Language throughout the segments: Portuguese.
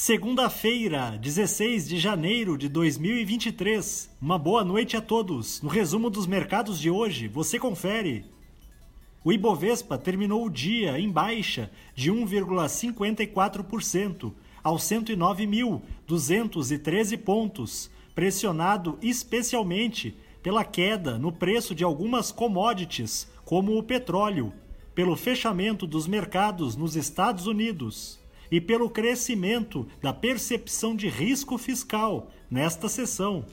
Segunda-feira, 16 de janeiro de 2023. Uma boa noite a todos. No resumo dos mercados de hoje, você confere. O Ibovespa terminou o dia em baixa de 1,54% aos 109.213 pontos, pressionado especialmente pela queda no preço de algumas commodities, como o petróleo, pelo fechamento dos mercados nos Estados Unidos e pelo crescimento da percepção de risco fiscal nesta sessão.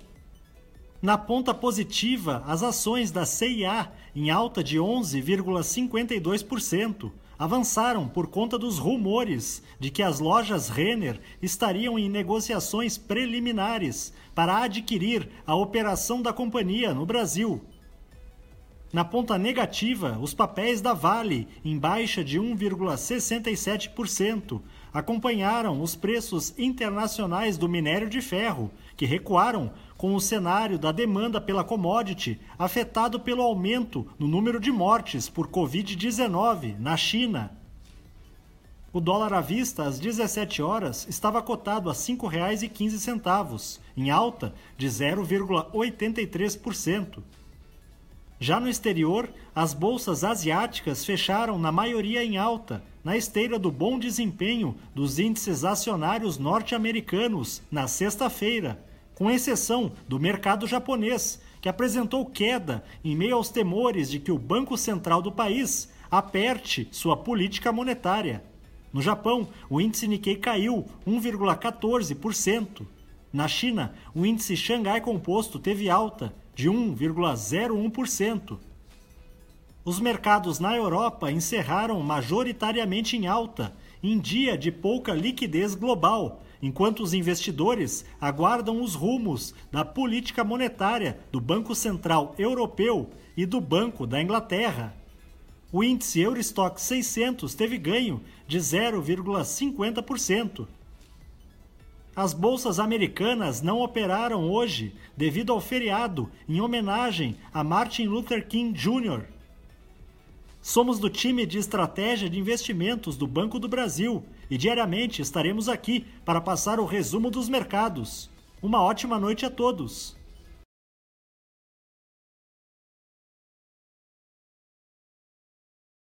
Na ponta positiva, as ações da CIA, em alta de 11,52%, avançaram por conta dos rumores de que as lojas Renner estariam em negociações preliminares para adquirir a operação da companhia no Brasil. Na ponta negativa, os papéis da Vale, em baixa de 1,67%, acompanharam os preços internacionais do minério de ferro, que recuaram com o cenário da demanda pela commodity afetado pelo aumento no número de mortes por Covid-19 na China. O dólar à vista às 17 horas estava cotado a R$ 5,15, em alta de 0,83%. Já no exterior, as bolsas asiáticas fecharam na maioria em alta, na esteira do bom desempenho dos índices acionários norte-americanos na sexta-feira, com exceção do mercado japonês, que apresentou queda em meio aos temores de que o Banco Central do país aperte sua política monetária. No Japão, o índice Nikkei caiu 1,14%. Na China, o índice Xangai Composto teve alta de 1,01%. Os mercados na Europa encerraram majoritariamente em alta, em dia de pouca liquidez global, enquanto os investidores aguardam os rumos da política monetária do Banco Central Europeu e do Banco da Inglaterra. O índice Eurostock 600 teve ganho de 0,50%. As bolsas americanas não operaram hoje devido ao feriado em homenagem a Martin Luther King Jr. Somos do time de estratégia de investimentos do Banco do Brasil e diariamente estaremos aqui para passar o resumo dos mercados. Uma ótima noite a todos!